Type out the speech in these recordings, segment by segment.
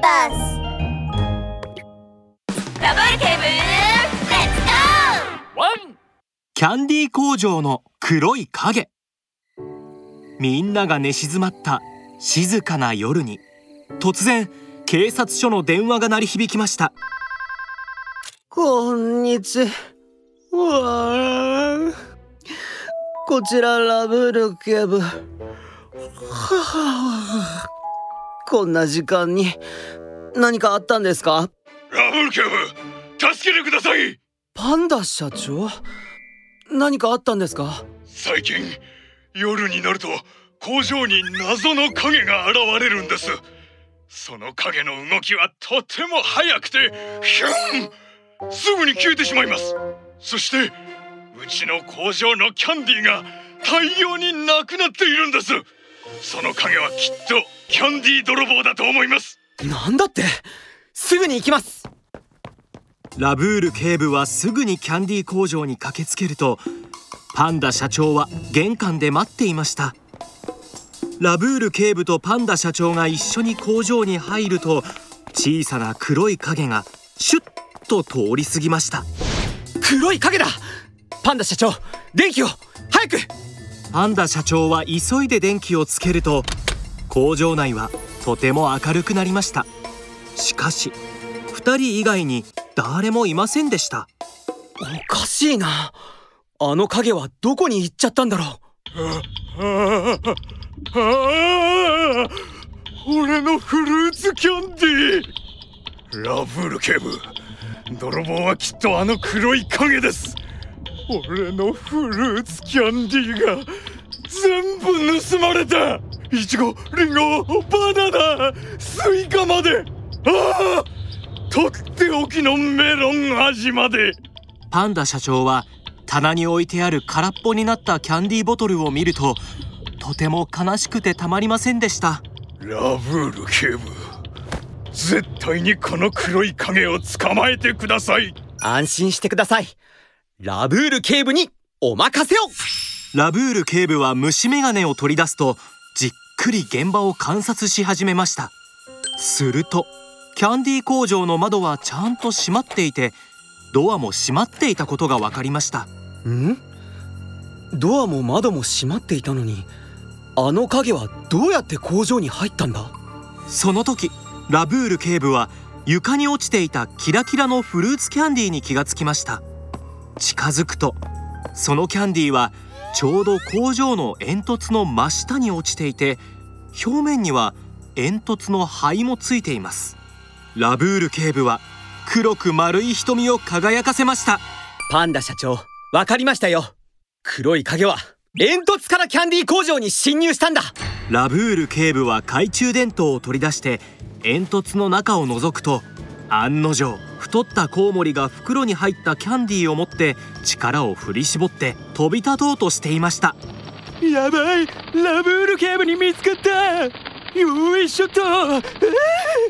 バス。ダブルケーブルレッツゴワン!キャンディー工場の黒い影。みんなが寝静まった静かな夜に突然警察署の電話が鳴り響きました。こんにちは。こちらラブール警部。はあこんな時間に何かあったんですか？ラブル警部助けてください！パンダ社長？何かあったんですか？最近夜になると工場に謎の影が現れるんです。その影の動きはとても速くてヒュン！すぐに消えてしまいます。そしてうちの工場のキャンディーが大量になくなっているんですその影はきっとキャンディー泥棒だと思います。なんだって？すぐに行きます。ラブール警部はすぐにキャンディー工場に駆けつけるとパンダ社長は玄関で待っていました。ラブール警部とパンダ社長が一緒に工場に入ると小さな黒い影がシュッと通り過ぎました。黒い影だ！パンダ社長電気を！早くパンダ社長は急いで電気をつけると工場内はとても明るくなりました。しかし2人以外に誰もいませんでした。おかしいな。あの影はどこに行っちゃったんだろう。ああ俺のフルーツキャンディー。ラブール警部泥棒はきっとあの黒い影です俺のフルーツキャンディーが全部盗まれた。イチゴリンゴバナナスイカまで。ああとっておきのメロン味まで。パンダ社長は棚に置いてある空っぽになったキャンディーボトルを見るととても悲しくてたまりませんでした。ラブール警部絶対にこの黒い影を捕まえてください。安心してくださいラブール警部にお任せを。ラブール警部は虫眼鏡を取り出すとじっくり現場を観察し始めました。するとキャンディー工場の窓はちゃんと閉まっていてドアも閉まっていたことが分かりました。ん？ドアも窓も閉まっていたのにあの影はどうやって工場に入ったんだ？その時ラブール警部は床に落ちていたキラキラのフルーツキャンディーに気がつきました近づくとそのキャンディーはちょうど工場の煙突の真下に落ちていて表面には煙突の灰もついています。ラブール警部は黒く丸い瞳を輝かせました。パンダ社長わかりましたよ。黒い影は煙突からキャンディー工場に侵入したんだ。ラブール警部は懐中電灯を取り出して煙突の中を覗くと案の定太ったコウモリが袋に入ったキャンディーを持って力を振り絞って飛び立とうとしていました。やばいラブール警部に見つかった。よいしょと。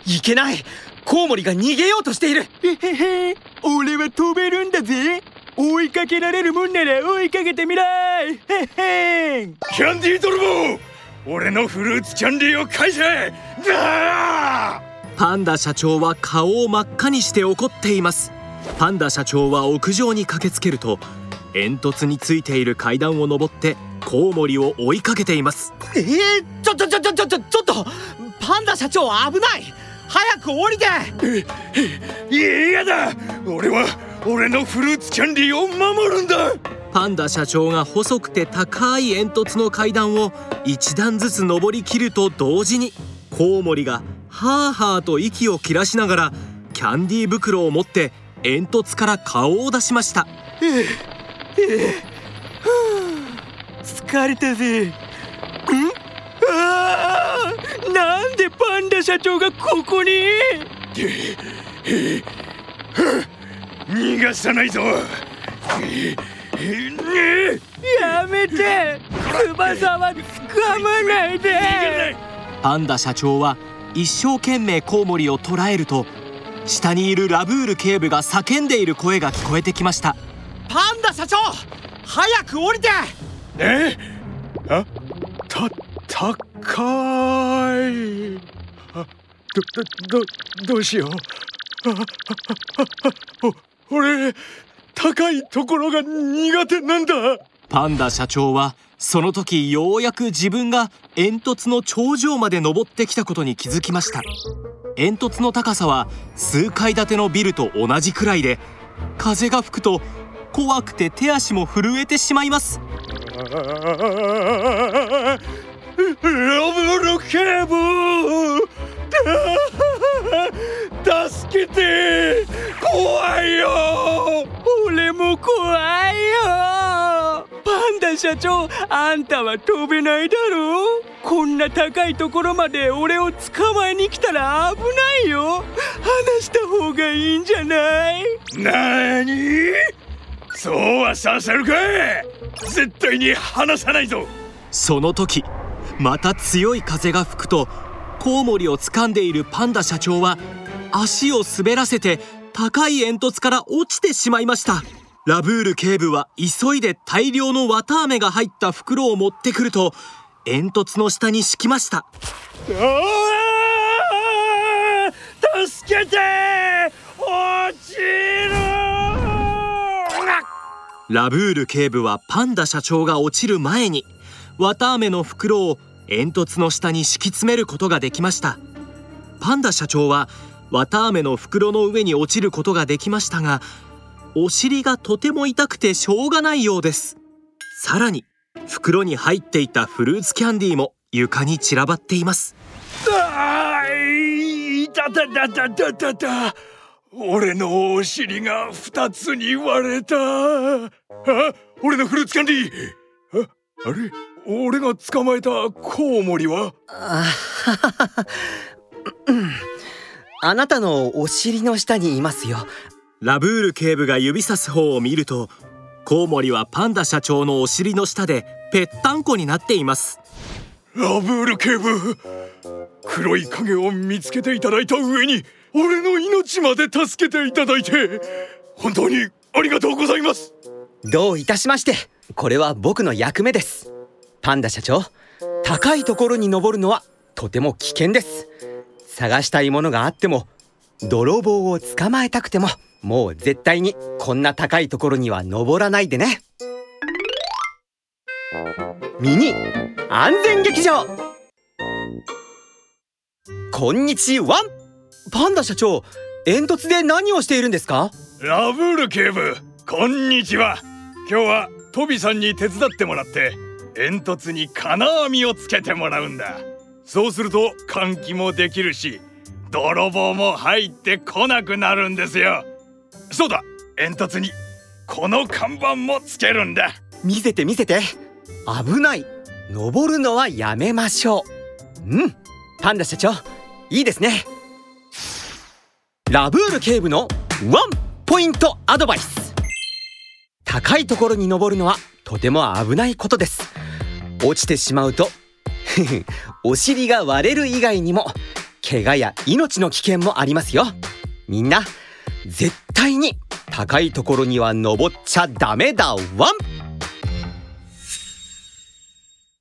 いけない。コウモリが逃げようとしている。へへ。俺は飛べるんだぜ。追いかけられるもんなら追いかけてみらい。へへキャンディー泥棒俺のフルーツキャンディーを返せ。だパンダ社長は顔を真っ赤にして怒っています。パンダ社長は屋上に駆けつけると煙突についている階段を登ってコウモリを追いかけています。えー、ちょちょちょちょちょちょちょっとパンダ社長危ない。早く降りて。嫌だ。俺は俺のフルーツキャンディーを守るんだ。パンダ社長が細くて高い煙突の階段を一段ずつ登りきると同時にコウモリがハーハーと息を切らしながらキャンディー袋を持って煙突から顔を出しました。疲れたぜ。ん？あーなんでパンダ社長がここに？逃がさないぞ。やめて。翼は掴まないでパンダ社長は一生懸命コウモリを捕らえると下にいるラブール警部が叫んでいる声が聞こえてきました。パンダ社長早く降りて。え？あ？た高い。あ？どどどうしよう。お俺高いところが苦手なんだ。パンダ社長はその時ようやく自分が煙突の頂上まで登ってきたことに気づきました。煙突の高さは数階建てのビルと同じくらいで風が吹くと怖くて手足も震えてしまいます。ロブル警部社長あんたは飛べないだろう。こんな高いところまで俺を捕まえに来たら危ないよ。話した方がいいんじゃない？なにそうはさせるか絶対に離さないぞ。その時また強い風が吹くとコウモリを掴んでいるパンダ社長は足を滑らせて高い煙突から落ちてしまいましたラブール警部は急いで大量の綿あめが入った袋を持ってくると煙突の下に敷きました。助けて落ちるラブール警部はパンダ社長が落ちる前に綿あめの袋を煙突の下に敷き詰めることができました。パンダ社長は綿あめの袋の上に落ちることができましたがお尻がとても痛くてしょうがないようです。さらに袋に入っていたフルーツキャンディーも床に散らばっています。あーいたたたたたた。た俺のお尻が二つに割れた。あ俺のフルーツキャンディー。ああれ？俺が捕まえたコウモリは？ああなたのお尻の下にいますよラブール警部が指さす方を見るとコウモリはパンダ社長のお尻の下でぺったんこになっています。ラブール警部黒い影を見つけていただいた上に俺の命まで助けていただいて本当にありがとうございます。どういたしましてこれは僕の役目です。パンダ社長高いところに登るのはとても危険です。探したいものがあっても泥棒を捕まえたくてももう絶対にこんな高いところには登らないでね。ミニ安全劇場。こんにちは。パンダ社長煙突で何をしているんですか？ラブール警部こんにちは。今日はトビさんに手伝ってもらって煙突に金網をつけてもらうんだ。そうすると換気もできるし泥棒も入ってこなくなるんですよ。そうだ。煙突にこの看板もつけるんだ。見せて見せて。危ない。登るのはやめましょう。うん。パンダ社長いいですね。ラブール警部のワンポイントアドバイス。高いところに登るのはとても危ないことです。落ちてしまうと お尻が割れる以外にも怪我や命の危険もありますよ。みんな絶対に。高いところには登っちゃダメだ。ワン。